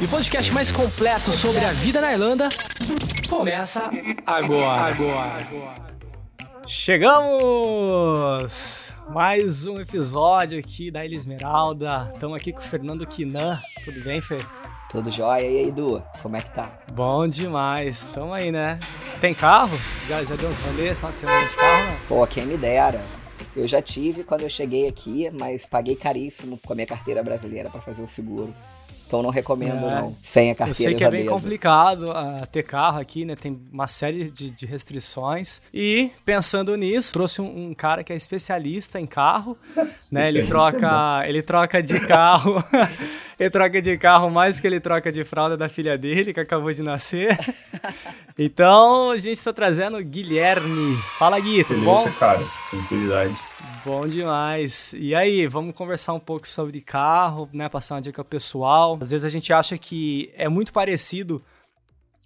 E o podcast mais completo sobre a vida na Irlanda começa agora. agora. Chegamos! Mais um episódio aqui da Ilha Esmeralda. Estamos aqui com o Fernando Quinan. Tudo bem, Fê? Tudo jóia? E aí, Du? Como é que tá? Bom demais. Tamo aí, né? Tem carro? Já, já deu uns rolês só você não de carro, né? Pô, quem me dera. Eu já tive quando eu cheguei aqui, mas paguei caríssimo com a minha carteira brasileira para fazer o seguro. Então não recomendo, é. não. Sem a carteira Eu sei que é bem complicado uh, ter carro aqui, né? Tem uma série de, de restrições. E, pensando nisso, trouxe um, um, cara que é especialista em carro. né? Ele troca, ele troca de carro. ele troca de carro mais que ele troca de fralda da filha dele, que acabou de nascer. então, a gente está trazendo o Guilherme. Fala, Gui, tudo Beleza, bom? cara. Tranquilidade. Bom demais. E aí, vamos conversar um pouco sobre carro, né? Passar uma dica pessoal. Às vezes a gente acha que é muito parecido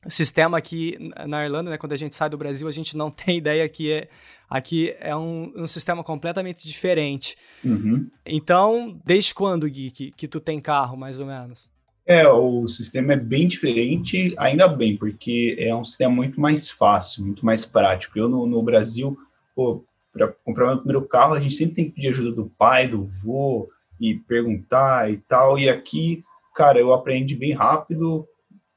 o sistema aqui na Irlanda, né? Quando a gente sai do Brasil, a gente não tem ideia que é aqui é um, um sistema completamente diferente. Uhum. Então, desde quando, Gui, que, que tu tem carro, mais ou menos? É, o sistema é bem diferente, ainda bem, porque é um sistema muito mais fácil, muito mais prático. Eu, no, no Brasil, pô, para comprar meu primeiro carro, a gente sempre tem que pedir ajuda do pai, do vô, e perguntar e tal. E aqui, cara, eu aprendi bem rápido,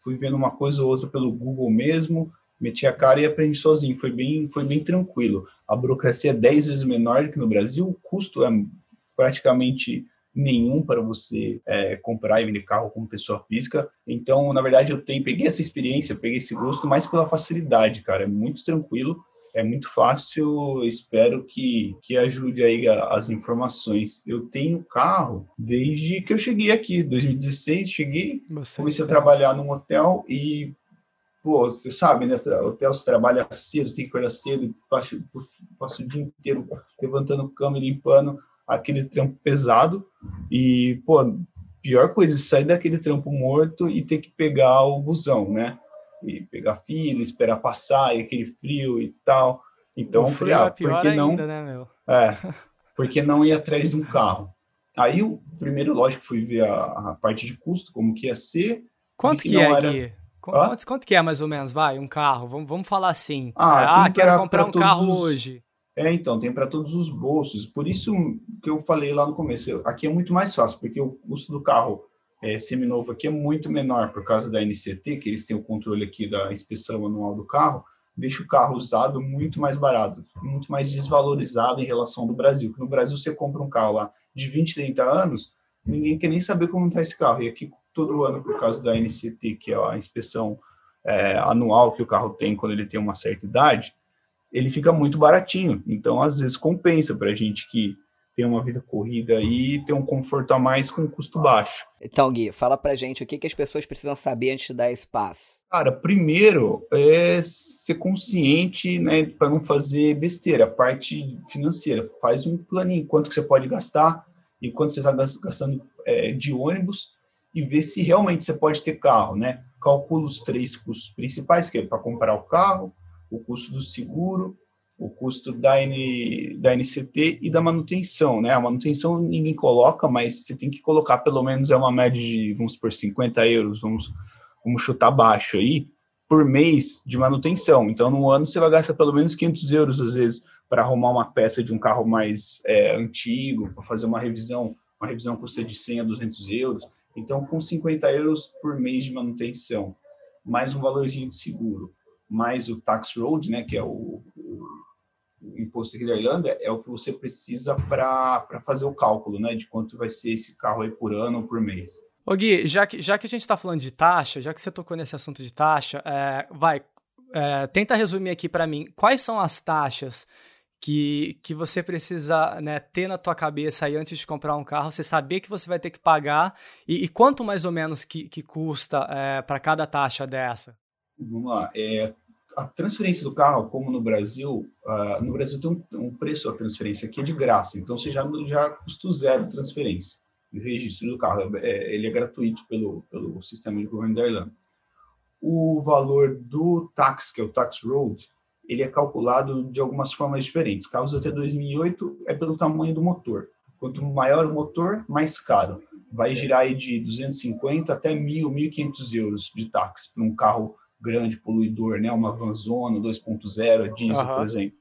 fui vendo uma coisa ou outra pelo Google mesmo, meti a cara e aprendi sozinho. Foi bem, foi bem tranquilo. A burocracia é 10 vezes menor do que no Brasil, o custo é praticamente nenhum para você é, comprar e vender carro como pessoa física. Então, na verdade, eu tenho, peguei essa experiência, peguei esse gosto mais pela facilidade, cara. É muito tranquilo é muito fácil, espero que, que ajude aí as informações. Eu tenho carro desde que eu cheguei aqui, 2016, cheguei, Bastante comecei tempo. a trabalhar num hotel e, pô, você sabe, né, hotel se trabalha cedo, você tem que acordar cedo, passo, passo o dia inteiro levantando cama e limpando, aquele trampo pesado e, pô, pior coisa, sair daquele trampo morto e ter que pegar o busão, né? e pegar fila, esperar passar, e aquele frio e tal. Então, o frio ah, é pior ainda, não, né, meu? É, porque não ir atrás de um carro. Aí, o primeiro, lógico, fui ver a, a parte de custo, como que ia ser. Quanto que, que é era... aqui? Quanto, quanto, que é, mais ou menos, vai, um carro? Vamos, vamos falar assim. Ah, ah quero comprar um carro os... hoje. É, então, tem para todos os bolsos. Por isso que eu falei lá no começo, aqui é muito mais fácil, porque o custo do carro é, seminovo aqui é muito menor por causa da NCT, que eles têm o controle aqui da inspeção anual do carro, deixa o carro usado muito mais barato, muito mais desvalorizado em relação ao Brasil. no Brasil você compra um carro lá de 20, 30 anos, ninguém quer nem saber como está esse carro. E aqui todo ano, por causa da NCT, que é a inspeção é, anual que o carro tem quando ele tem uma certa idade, ele fica muito baratinho. Então, às vezes, compensa para a gente que ter uma vida corrida e ter um conforto a mais com custo baixo. Então, Gui, fala pra gente o que, que as pessoas precisam saber antes de dar espaço. Cara, primeiro é ser consciente, né, para não fazer besteira, a parte financeira. Faz um planinho, quanto que você pode gastar e quanto você está gastando é, de ônibus e ver se realmente você pode ter carro, né? Calcula os três custos principais, que é para comprar o carro, o custo do seguro o custo da, N, da NCT e da manutenção, né? A manutenção ninguém coloca, mas você tem que colocar pelo menos é uma média de, vamos por 50 euros, vamos, vamos chutar baixo aí, por mês de manutenção. Então, no ano você vai gastar pelo menos 500 euros, às vezes, para arrumar uma peça de um carro mais é, antigo, para fazer uma revisão. Uma revisão custa de 100 a 200 euros. Então, com 50 euros por mês de manutenção, mais um valorzinho de seguro, mais o tax road, né, que é o, imposto aqui da Irlanda é o que você precisa para fazer o cálculo, né, de quanto vai ser esse carro aí por ano ou por mês. Ô Gui, já que, já que a gente está falando de taxa, já que você tocou nesse assunto de taxa, é, vai, é, tenta resumir aqui para mim, quais são as taxas que, que você precisa né, ter na tua cabeça aí antes de comprar um carro, você saber que você vai ter que pagar e, e quanto mais ou menos que, que custa é, para cada taxa dessa? Vamos lá, é, a transferência do carro, como no Brasil, uh, no Brasil tem um, um, preço a transferência que é de graça, então você já, já custo zero transferência. O registro do carro, é, ele é gratuito pelo, pelo sistema de governo da Irlanda. O valor do tax, que é o tax road, ele é calculado de algumas formas diferentes. Carros até 2008 é pelo tamanho do motor. Quanto maior o motor, mais caro. Vai girar aí de 250 até 1.000, 1.500 euros de táxi para um carro grande, poluidor, né? uma vanzona 2.0, diesel, uhum. por exemplo.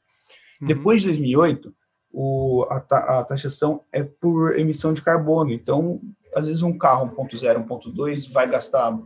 Uhum. Depois de 2008, o, a, a, taxação é por emissão de carbono. Então, às vezes um carro 1.0, 1.2 vai gastar,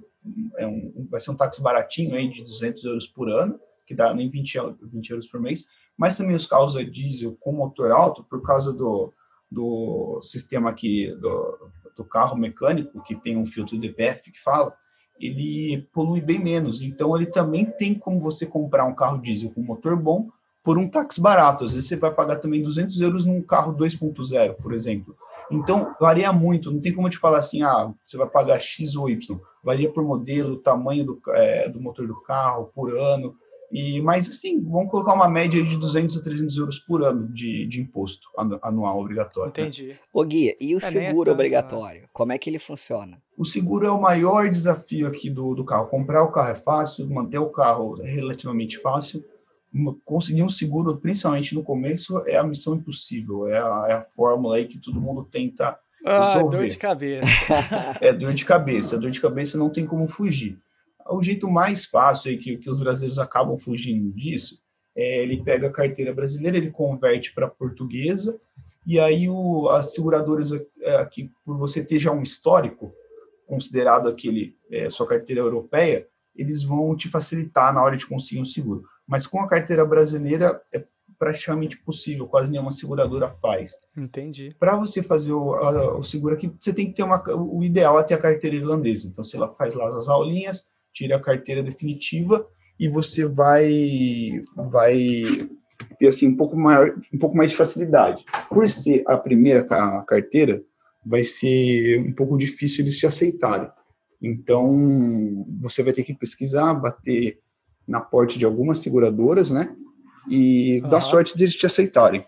é um, vai ser um táxi baratinho aí de 200 euros por ano, que dá nem 20, 20 euros por mês, mas também os carros a diesel com motor alto, por causa do, do sistema aqui do, do carro mecânico, que tem um filtro DPF que fala, ele polui bem menos. Então, ele também tem como você comprar um carro diesel com motor bom por um táxi barato. Às vezes, você vai pagar também 200 euros num carro 2.0, por exemplo. Então, varia muito. Não tem como te falar assim, ah, você vai pagar X ou Y. Varia por modelo, tamanho do, é, do motor do carro, por ano. E, mas, assim, vamos colocar uma média de 200 a 300 euros por ano de, de imposto anual obrigatório. Né? Entendi. Né? Ô, Gui, e o é, é seguro é obrigatório? Né? Como é que ele funciona? O seguro é o maior desafio aqui do, do carro. Comprar o carro é fácil, manter o carro é relativamente fácil. Conseguir um seguro, principalmente no começo, é a missão impossível. É a, é a fórmula aí que todo mundo tenta ah, resolver. dor de cabeça. é dor de cabeça. Dor de cabeça não tem como fugir. O jeito mais fácil e que, que os brasileiros acabam fugindo disso é ele pega a carteira brasileira, ele converte para portuguesa, e aí o, as seguradoras é, aqui, por você ter já um histórico, considerado aquele é, sua carteira europeia, eles vão te facilitar na hora de conseguir um seguro. Mas com a carteira brasileira é praticamente possível, quase nenhuma seguradora faz. Entendi. Para você fazer o, a, o, seguro aqui, você tem que ter uma, o ideal é ter a carteira irlandesa. Então, você faz lá as aulinhas, tira a carteira definitiva e você vai vai ter assim um pouco maior, um pouco mais de facilidade. Por ser a primeira a carteira, vai ser um pouco difícil eles te aceitarem. Então, você vai ter que pesquisar, bater na porta de algumas seguradoras, né? E uhum. dar sorte deles te aceitarem.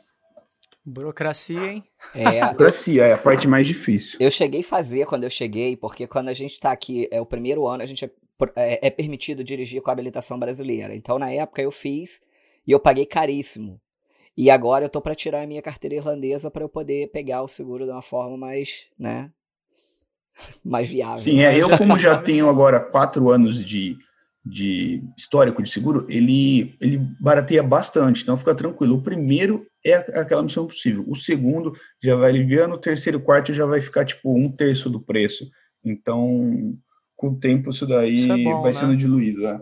Burocracia, hein? É, Burocracia é a parte mais difícil. Eu cheguei a fazer quando eu cheguei, porque quando a gente está aqui, é o primeiro ano, a gente é é, permitido dirigir com a habilitação brasileira. Então, na época, eu fiz e eu paguei caríssimo. E agora eu tô para tirar a minha carteira irlandesa para eu poder pegar o seguro de uma forma mais, né, mais viável. Sim, é, eu como já tenho agora quatro anos de, de histórico de seguro, ele, ele barateia bastante, então fica tranquilo. O primeiro é aquela missão possível, o segundo já vai aliviando, o terceiro e quarto já vai ficar tipo um terço do preço. Então, com o tempo isso daí isso é bom, vai né? sendo diluído, né?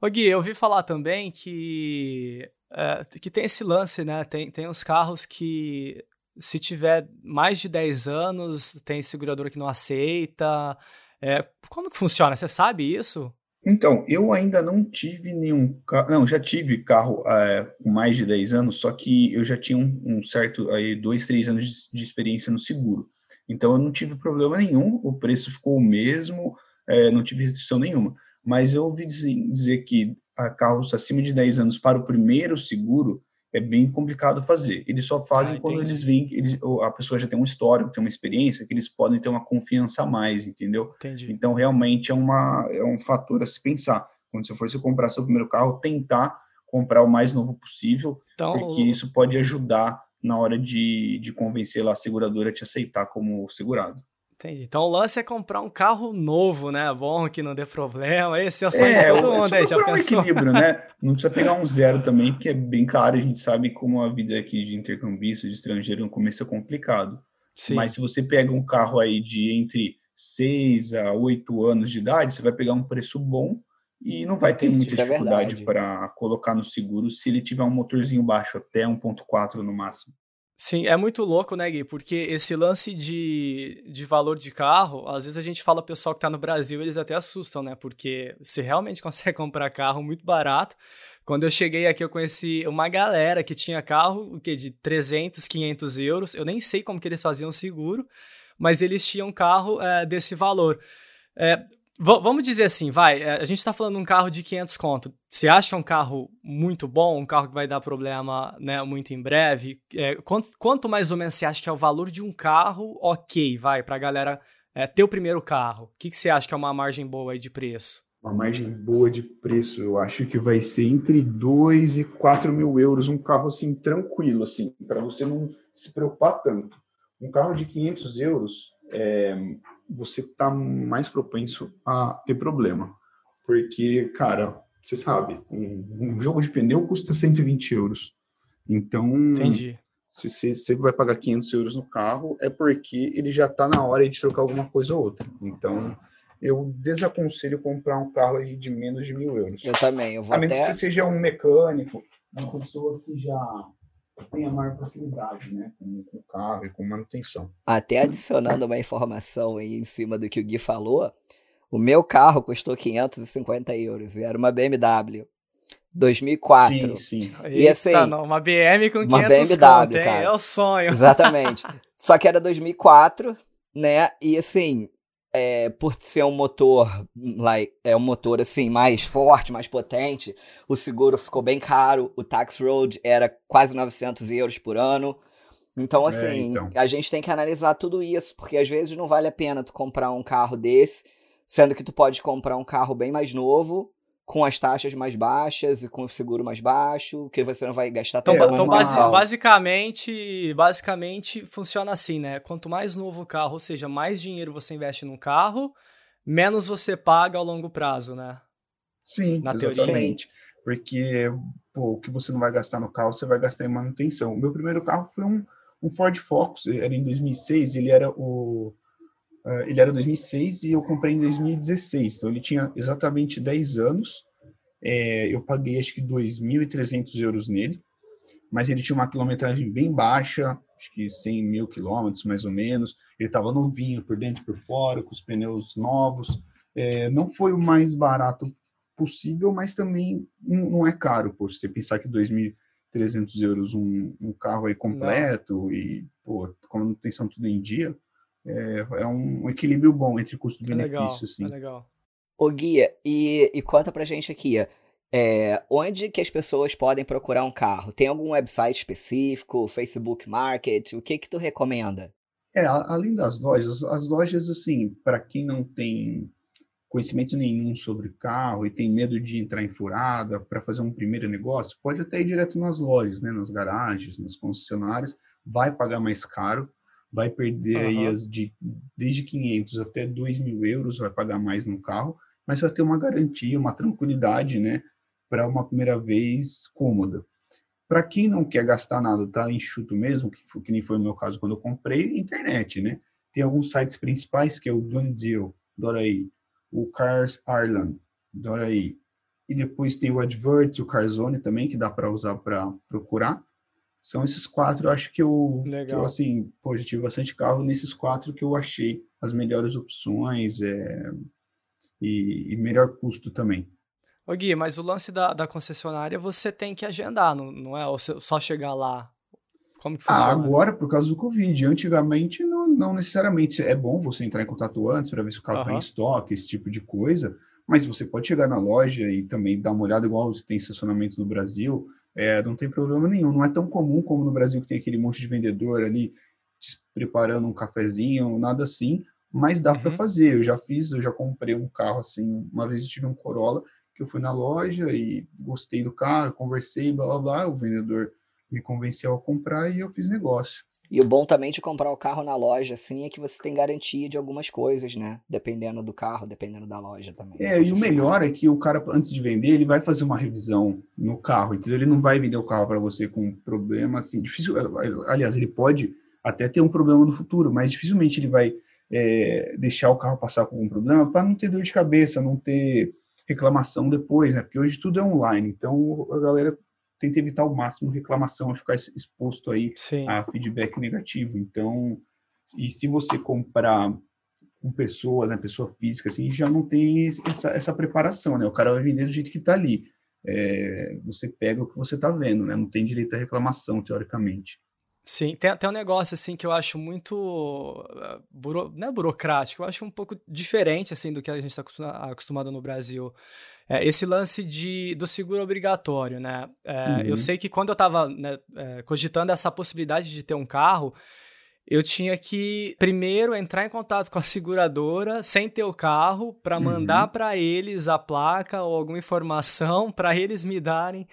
Ô Gui, eu ouvi falar também que, é, que tem esse lance, né? Tem, tem uns carros que se tiver mais de 10 anos, tem seguradora que não aceita. É, como que funciona? Você sabe isso? Então, eu ainda não tive nenhum carro. Não, já tive carro é, com mais de 10 anos, só que eu já tinha um, um certo, aí, dois, três anos de, de, experiência no seguro. Então, eu não tive problema nenhum, o preço ficou o mesmo, é, não tive restrição nenhuma. Mas eu ouvi dizer, que a carros acima de 10 anos para o primeiro seguro é bem complicado fazer. Eles só fazem ah, quando eles veem que a pessoa já tem um histórico, tem uma experiência, que eles podem ter uma confiança a mais, entendeu? Entendi. Então, realmente é, uma, é um fator a se pensar. Quando você for se comprar seu primeiro carro, tentar comprar o mais novo possível, então, porque isso pode ajudar na hora de, de convencer lá a seguradora a te aceitar como segurado. Entendi. Então o lance é comprar um carro novo, né? Bom, que não dê problema. Esse é o sonho é, de todo mundo aí, já pensou? Um equilíbrio, né? Não precisa pegar um zero também, porque é bem caro. A gente sabe como a vida aqui de intercambista, de estrangeiro, no começo é complicado. Sim. Mas se você pega um carro aí de entre 6 a 8 anos de idade, você vai pegar um preço bom e não vai ter muita é dificuldade é para colocar no seguro se ele tiver um motorzinho baixo, até 1.4 no máximo. Sim, é muito louco, né, Gui? Porque esse lance de, de valor de carro, às vezes a gente fala pessoal que tá no Brasil, eles até assustam, né? Porque você realmente consegue comprar carro muito barato. Quando eu cheguei aqui, eu conheci uma galera que tinha carro o que, de 300, 500 euros. Eu nem sei como que eles faziam seguro, mas eles tinham carro é, desse valor. É, V vamos dizer assim, vai, é, a gente está falando de um carro de 500 conto. Você acha que é um carro muito bom, um carro que vai dar problema né, muito em breve? É, quanto, quanto, mais ou menos você acha que é o valor de um carro ok, vai, para a galera é, ter o primeiro carro? O que, que você acha que é uma margem boa aí de preço? Uma margem boa de preço, eu acho que vai ser entre 2 e 4 mil euros, um carro assim tranquilo, assim, para você não se preocupar tanto. Um carro de 500 euros, é, você está mais propenso a ter problema. Porque, cara, você sabe, um, um, jogo de pneu custa 120 euros. Então, Entendi. se você, vai pagar 500 euros no carro, é porque ele já está na hora de trocar alguma coisa ou outra. Então, eu desaconselho comprar um carro aí de menos de mil euros. Eu também, eu vou A menos até... que você seja um mecânico, uma pessoa que já tenha maior facilidade, né, com, com o carro e com manutenção. Até adicionando uma informação aí em cima do que o Gui falou, o meu carro custou 550 euros e era uma BMW. 2004. Sim, sim. E assim, Eita, não, uma BM com 500 uma BMW, conto, cara. É o sonho. Exatamente. Só que era 2004, né? E assim, é, por ser um motor, like, é um motor assim mais forte, mais potente, o seguro ficou bem caro, o tax road era quase 900 euros por ano. Então, assim, É, então. a gente tem que analisar tudo isso, porque às vezes não vale a pena tu comprar um carro desse, sendo que tu pode comprar um carro bem mais novo, com as taxas mais baixas e com o seguro mais baixo, que você não vai gastar Então, tanta ba- então uma- basi- basicamente, basicamente funciona assim, né? Quanto mais novo o carro, ou seja, mais dinheiro você investe no carro, menos você paga ao longo prazo, né? Sim, Na teoria. exatamente. Porque pô, o que você não vai gastar no carro, você vai gastar em manutenção. O meu primeiro carro foi um, um Ford Focus, era em 2006, ele era o ele era 2006 e eu comprei em 2016, então ele tinha exatamente 10 anos. Eh, eu paguei acho que 2.300 euros nele, mas ele tinha uma quilometragem bem baixa, acho que 100 mil quilômetros mais ou menos. Ele estava novinho por dentro e por fora, com os pneus novos. Eh, não foi o mais barato possível, mas também não, não é caro, pô, se você pensar que 2.300 euros um, um carro aí completo e, pô, com a manutenção tudo em dia, é, é um equilíbrio bom entre É legal, custo-benefício, assim. é legal. Ô Guia, e, e conta pra gente aqui, é, onde que as pessoas podem procurar um carro? Tem algum website específico, Facebook Market? O que que tu recomenda? É, além das lojas, as lojas, assim, para quem não tem conhecimento nenhum sobre carro e tem medo de entrar em furada para fazer um primeiro negócio, pode até ir direto nas lojas, né, nas garagens, nas concessionárias, vai pagar mais caro, vai perder aí Aham. as de desde 500 até 2 mil euros, vai pagar mais no carro, mas vai ter uma garantia, uma tranquilidade, né, para uma primeira vez cômoda. Para quem não quer gastar nada, tá enxuto mesmo, que, foi- que nem foi o meu caso quando eu comprei, internet, né? Tem alguns sites principais, que é o Deal, Doraí, o Cars Ireland, Doraí. E depois tem o Adverts, o Carzone também, que dá para usar para procurar. São esses quatro, eu acho que eu, que eu, assim, pô, já tive bastante carro, nesses quatro que eu achei as melhores opções é, e, e melhor custo também. Ô Gui, mas o lance da, da concessionária você tem que agendar, não, não é? Ou só chegar lá? Como que Ah, funciona? agora por causa do Covid. Antigamente não, não necessariamente é bom você entrar em contato antes para ver se o carro está Aham. em estoque, esse tipo de coisa. Mas você pode chegar na loja e também dar uma olhada, igual tem estacionamento no Brasil, é, não tem problema nenhum. Não é tão comum como no Brasil que tem aquele monte de vendedor ali preparando um cafezinho, nada assim. Mas dá para Uhum. fazer. Eu já fiz, eu já comprei um carro assim. Uma vez eu tive um Corolla que eu fui na loja e gostei do carro, conversei, blá blá blá. O vendedor me convenceu a comprar e eu fiz negócio. E o bom também de comprar o carro na loja, assim, é que você tem garantia de algumas coisas, né? Dependendo do carro, dependendo da loja também. É, e o melhor é que o cara, antes de vender, ele vai fazer uma revisão no carro, entendeu? Ele não vai vender o carro para você com problema, assim, difícil. Aliás, ele pode até ter um problema no futuro, mas dificilmente ele vai é, deixar o carro passar com um problema para não ter dor de cabeça, não ter reclamação depois, né? Porque hoje tudo é online, então a galera tenta evitar ao máximo reclamação e ficar exposto aí Sim. a feedback negativo. Então, e se você comprar com pessoas, né, pessoa física, assim, já não tem essa, essa preparação, né? O cara vai vender do jeito que tá ali. É, você pega o que você tá vendo, né? Não tem direito à reclamação, teoricamente. Sim, tem, tem um negócio assim que eu acho muito eh, buro, não é burocrático, eu acho um pouco diferente assim do que a gente está acostumado no Brasil. É, esse lance de, do seguro obrigatório, né? É, uhum. Eu sei que quando eu estava né, é, cogitando essa possibilidade de ter um carro, eu tinha que primeiro entrar em contato com a seguradora sem ter o carro para mandar uhum. para eles a placa ou alguma informação para eles me darem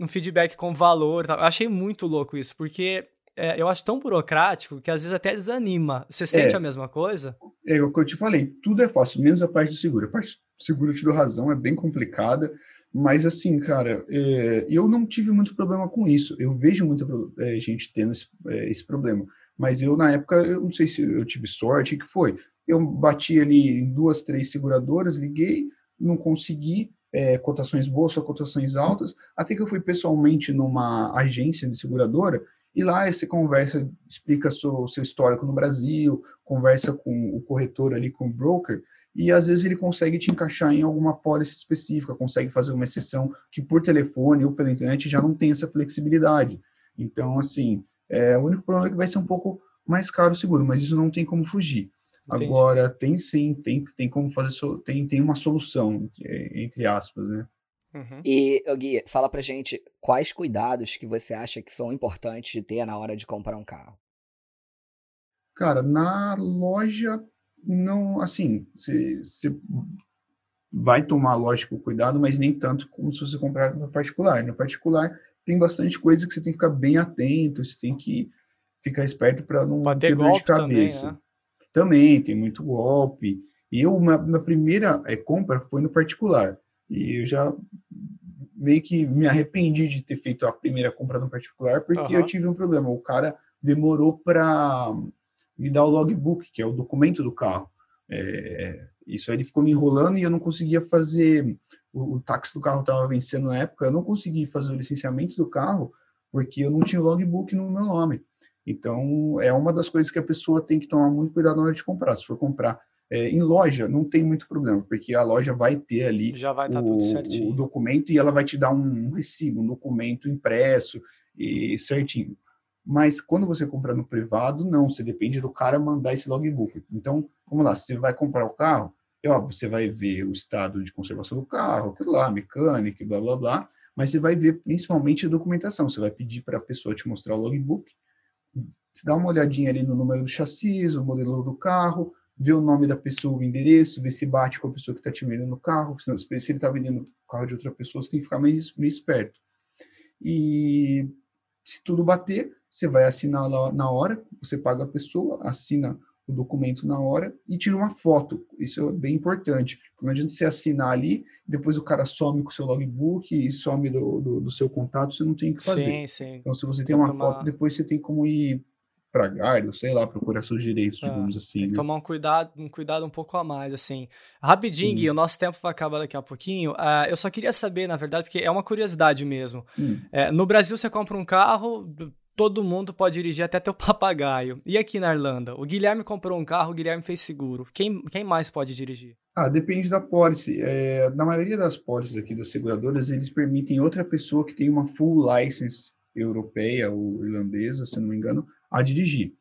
um feedback com valor. Eu achei muito louco isso, porque é, eu acho tão burocrático que às vezes até desanima. Você sente é, a mesma coisa? É o que eu te falei, tudo é fácil, menos a parte do seguro. A parte do seguro, eu te dou razão, é bem complicada. Mas assim, cara, é, eu não tive muito problema com isso. Eu vejo muita é, gente tendo esse, é, esse, problema. Mas eu, na época, eu não sei se eu tive sorte, o que foi. Eu bati ali em duas, três seguradoras, liguei, não consegui é, cotações boas cotações altas, até que eu fui pessoalmente numa agência de seguradora e lá você conversa, explica o seu histórico no Brasil, conversa com o corretor ali, com o broker, e às vezes ele consegue te encaixar em alguma pólice específica, consegue fazer uma exceção que por telefone ou pela internet já não tem essa flexibilidade. Então, assim, é, o único problema é que vai ser um pouco mais caro o seguro, mas isso não tem como fugir. Entendi. Agora, tem sim, tem, tem como fazer, tem, tem uma solução, entre aspas, né? Uhum. E, Gui, fala pra gente quais cuidados que você acha que são importantes de ter na hora de comprar um carro. Cara, na loja, não, assim, você vai tomar, lógico, cuidado, mas nem tanto como se você comprar no particular. No particular, tem bastante coisa que você tem que ficar bem atento, você tem que ficar esperto para não Pode ter dor de cabeça. Também, né? Também tem muito golpe. E eu, minha, minha primeira é, compra foi no particular. E eu já meio que me arrependi de ter feito a primeira compra no particular, porque uhum. eu tive um problema. O cara demorou para me dar o logbook, que é o documento do carro. É, isso aí ele ficou me enrolando e eu não conseguia fazer. O, o táxi do carro estava vencendo na época, eu não consegui fazer o licenciamento do carro porque eu não tinha o logbook no meu nome. Então, é uma das coisas que a pessoa tem que tomar muito cuidado na hora de comprar. Se for comprar é, em loja, não tem muito problema, porque a loja vai ter ali vai tá o, o documento e ela vai te dar um, recibo, um documento impresso e certinho. Mas quando você compra no privado, não, você depende do cara mandar esse logbook. Então, vamos lá, você vai comprar o carro, é você vai ver o estado de conservação do carro, aquilo lá, mecânica, blá, blá, blá, mas você vai ver principalmente a documentação. Você vai pedir para a pessoa te mostrar o logbook, você dá uma olhadinha ali no número do chassi, o modelo do carro, vê o nome da pessoa, o endereço, vê se bate com a pessoa que está te vendendo o carro, se ele está vendendo o carro de outra pessoa, você tem que ficar meio, meio esperto. E se tudo bater, você vai assinar lá na hora, você paga a pessoa, assina o documento na hora e tira uma foto. Isso é bem importante. Não adianta você assinar ali, depois o cara some com o seu logbook e some do, do, do seu contato, você não tem o que fazer. Sim, sim. Então, se você tem uma tomar... foto, depois você tem como ir para galho, sei lá, procurar seus direitos, é, digamos assim. Tem que né? tomar um cuidado, um cuidado um pouco a mais, assim. Rapidinho, Gui, o nosso tempo vai acabar daqui a pouquinho. Uh, eu só queria saber, na verdade, porque é uma curiosidade mesmo. Hum. É, no Brasil, você compra um carro, todo mundo pode dirigir até teu papagaio. E aqui na Irlanda? O Guilherme comprou um carro, o Guilherme fez seguro. Quem, quem mais pode dirigir? Ah, depende da pólice. É, na maioria das pólices aqui das seguradoras, eles permitem outra pessoa que tem uma full license europeia ou irlandesa, se não me engano, a dirigir.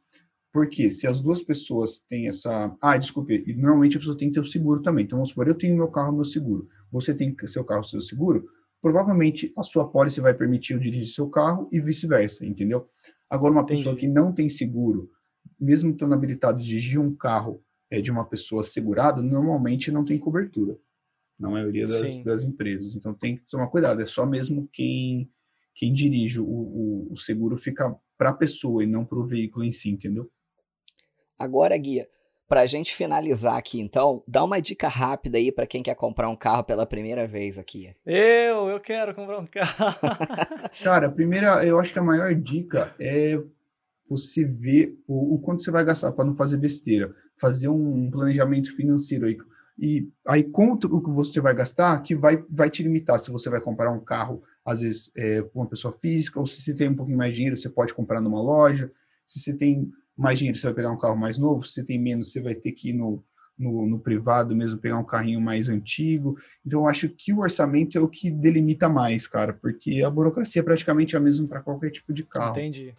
Porque se as duas pessoas têm essa. Ah, desculpe, normalmente a pessoa tem que ter o seguro também. Então, vamos supor, eu tenho meu carro, meu seguro. Você tem seu carro, seu seguro. Provavelmente a sua pólice vai permitir eu dirigir seu carro e vice-versa, entendeu? Agora, uma Entendi. pessoa que não tem seguro, mesmo estando habilitado a dirigir um carro é, de uma pessoa segurada, normalmente não tem cobertura. Na maioria das, das empresas. Então tem que tomar cuidado. É só mesmo quem quem dirige o, o, o seguro fica para a pessoa e não para o veículo em si, entendeu? Agora, Guia, para a gente finalizar aqui, então, dá uma dica rápida aí para quem quer comprar um carro pela primeira vez aqui. Eu, eu quero comprar um carro. Cara, a primeira, eu acho que a maior dica é você ver o, o quanto você vai gastar para não fazer besteira, fazer um planejamento financeiro aí. E aí, quanto o que você vai gastar, que vai, vai te limitar se você vai comprar um carro às vezes é, uma pessoa física, ou se você tem um pouquinho mais de dinheiro, você pode comprar numa loja. Se você tem mais dinheiro, você vai pegar um carro mais novo. Se você tem menos, você vai ter que ir no, no, no, privado mesmo, pegar um carrinho mais antigo. Então, eu acho que o orçamento é o que delimita mais, cara, porque a burocracia é praticamente a mesma para qualquer tipo de carro. Entendi.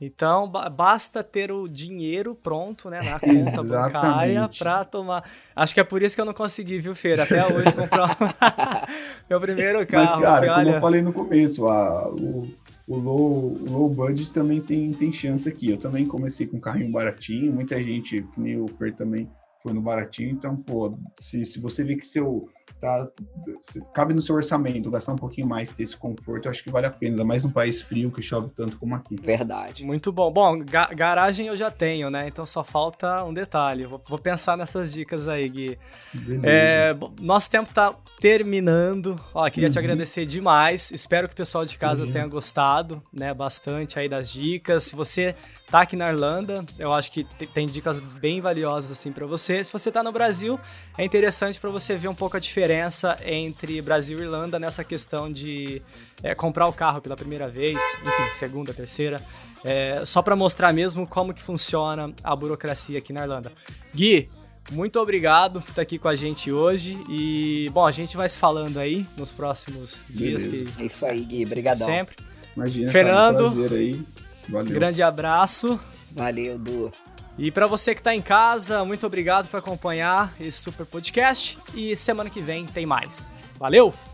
Então, ba basta ter o dinheiro pronto, né, na conta bancária para tomar. Acho que é por isso que eu não consegui, viu, Feira, até hoje comprar meu primeiro carro. Mas, cara, como olha... eu falei no começo, a, o, o, low, low budget também tem, tem chance aqui. Eu também comecei com um carrinho baratinho, muita gente, que nem o Fer também, foi no baratinho. Então, pô, se, se você vê que seu tá, cabe no seu orçamento gastar um pouquinho mais, ter esse conforto, eu acho que vale a pena, ainda mais num país frio que chove tanto como aqui. Verdade. Muito bom. Bom, ga garagem eu já tenho, né? Então só falta um detalhe. Vou, vou pensar nessas dicas aí, Gui. É, nosso tempo tá terminando. Ó, queria uhum. te agradecer demais. Espero que o pessoal de casa uhum. tenha gostado, né? Bastante aí das dicas. Se você tá aqui na Irlanda, eu acho que tem dicas bem valiosas assim para você. Se você tá no Brasil, é interessante para você ver um pouco a diferença entre Brasil e Irlanda nessa questão de é, comprar o carro pela primeira vez, enfim, segunda, terceira, é, só para mostrar mesmo como que funciona a burocracia aqui na Irlanda. Gui, muito obrigado por estar aqui com a gente hoje e, bom, a gente vai se falando aí nos próximos dias. Que, é isso aí, Gui, obrigadão. Sempre. Imagina, Fernando, cara, um aí. Valeu. Grande abraço. Valeu, Du. E para você que está em casa, muito obrigado por acompanhar esse super podcast e semana que vem tem mais. Valeu!